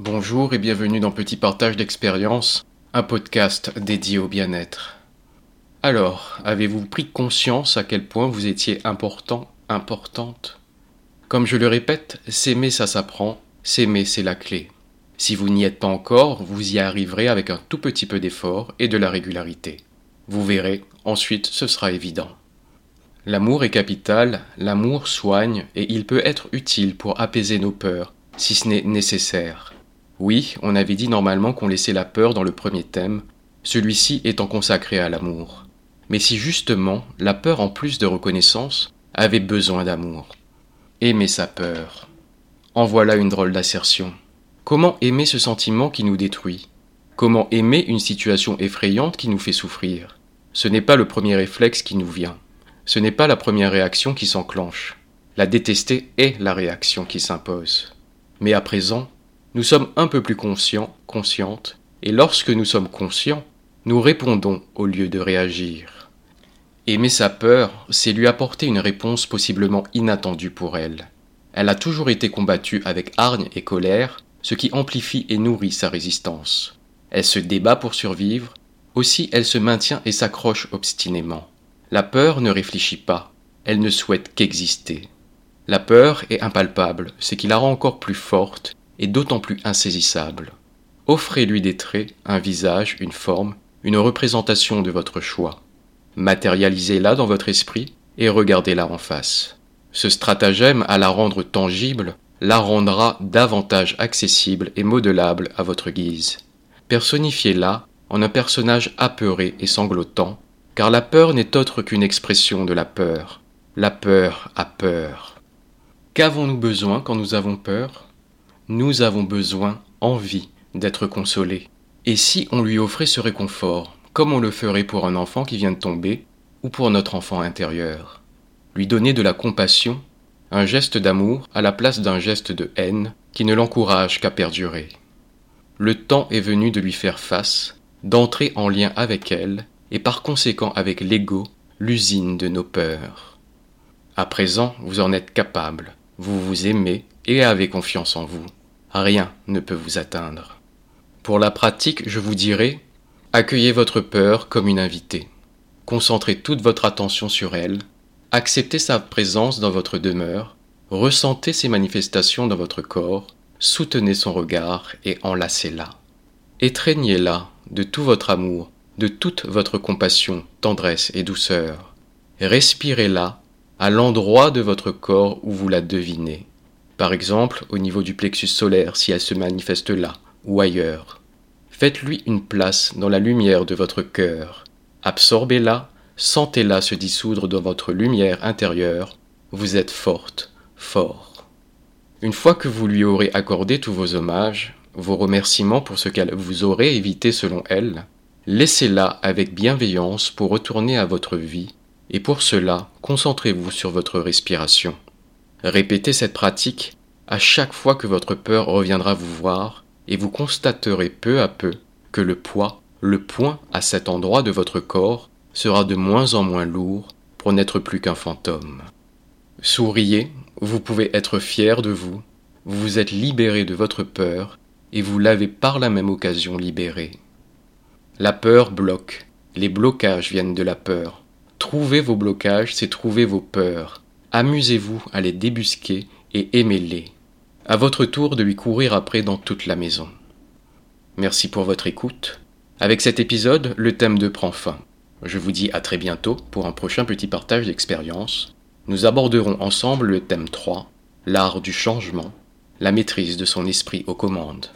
Bonjour et bienvenue dans Petit Partage d'expérience, un podcast dédié au bien-être. Alors, avez-vous pris conscience à quel point vous étiez important, importante? Comme je le répète, s'aimer ça s'apprend, s'aimer c'est la clé. Si vous n'y êtes pas encore, vous y arriverez avec un tout petit peu d'effort et de la régularité. Vous verrez, ensuite ce sera évident. L'amour est capital, l'amour soigne et il peut être utile pour apaiser nos peurs, si ce n'est nécessaire. Oui, on avait dit normalement qu'on laissait la peur dans le premier thème, celui-ci étant consacré à l'amour. Mais si justement la peur en plus de reconnaissance avait besoin d'amour. Aimer sa peur. En voilà une drôle d'assertion. Comment aimer ce sentiment qui nous détruit? Comment aimer une situation effrayante qui nous fait souffrir? Ce n'est pas le premier réflexe qui nous vient. Ce n'est pas la première réaction qui s'enclenche. La détester est la réaction qui s'impose. Mais à présent, nous sommes un peu plus conscients, conscientes, et lorsque nous sommes conscients, nous répondons au lieu de réagir. Aimer sa peur, c'est lui apporter une réponse possiblement inattendue pour elle. Elle a toujours été combattue avec hargne et colère, ce qui amplifie et nourrit sa résistance. Elle se débat pour survivre, aussi elle se maintient et s'accroche obstinément. La peur ne réfléchit pas, elle ne souhaite qu'exister. La peur est impalpable, ce qui la rend encore plus forte d'autant plus insaisissable. Offrez-lui des traits, un visage, une forme, une représentation de votre choix. Matérialisez-la dans votre esprit et regardez-la en face. Ce stratagème à la rendre tangible la rendra davantage accessible et modelable à votre guise. Personnifiez-la en un personnage apeuré et sanglotant, car la peur n'est autre qu'une expression de la peur. La peur a peur. Qu'avons-nous besoin quand nous avons peur? Nous avons besoin, envie, d'être consolés. Et si on lui offrait ce réconfort, comme on le ferait pour un enfant qui vient de tomber, ou pour notre enfant intérieur? Lui donner de la compassion, un geste d'amour à la place d'un geste de haine qui ne l'encourage qu'à perdurer. Le temps est venu de lui faire face, d'entrer en lien avec elle, et par conséquent avec l'ego, l'usine de nos peurs. À présent, vous en êtes capable, vous vous aimez et avez confiance en vous rien ne peut vous atteindre. Pour la pratique, je vous dirai, accueillez votre peur comme une invitée. Concentrez toute votre attention sur elle, acceptez sa présence dans votre demeure, ressentez ses manifestations dans votre corps, soutenez son regard et enlacez-la. Étreignez-la de tout votre amour, de toute votre compassion, tendresse et douceur. Respirez-la à l'endroit de votre corps où vous la devinez par exemple au niveau du plexus solaire si elle se manifeste là ou ailleurs. Faites-lui une place dans la lumière de votre cœur. Absorbez-la, sentez-la se dissoudre dans votre lumière intérieure. Vous êtes forte, fort. Une fois que vous lui aurez accordé tous vos hommages, vos remerciements pour ce qu'elle vous aurait évité selon elle, laissez-la avec bienveillance pour retourner à votre vie, et pour cela, concentrez-vous sur votre respiration. Répétez cette pratique à chaque fois que votre peur reviendra vous voir, et vous constaterez peu à peu que le poids, le point à cet endroit de votre corps sera de moins en moins lourd pour n'être plus qu'un fantôme. Souriez, vous pouvez être fier de vous, vous vous êtes libéré de votre peur, et vous l'avez par la même occasion libéré. La peur bloque, les blocages viennent de la peur. Trouver vos blocages, c'est trouver vos peurs, Amusez-vous à les débusquer et aimez-les. À votre tour de lui courir après dans toute la maison. Merci pour votre écoute. Avec cet épisode, le thème 2 prend fin. Je vous dis à très bientôt pour un prochain petit partage d'expérience. Nous aborderons ensemble le thème 3, l'art du changement, la maîtrise de son esprit aux commandes.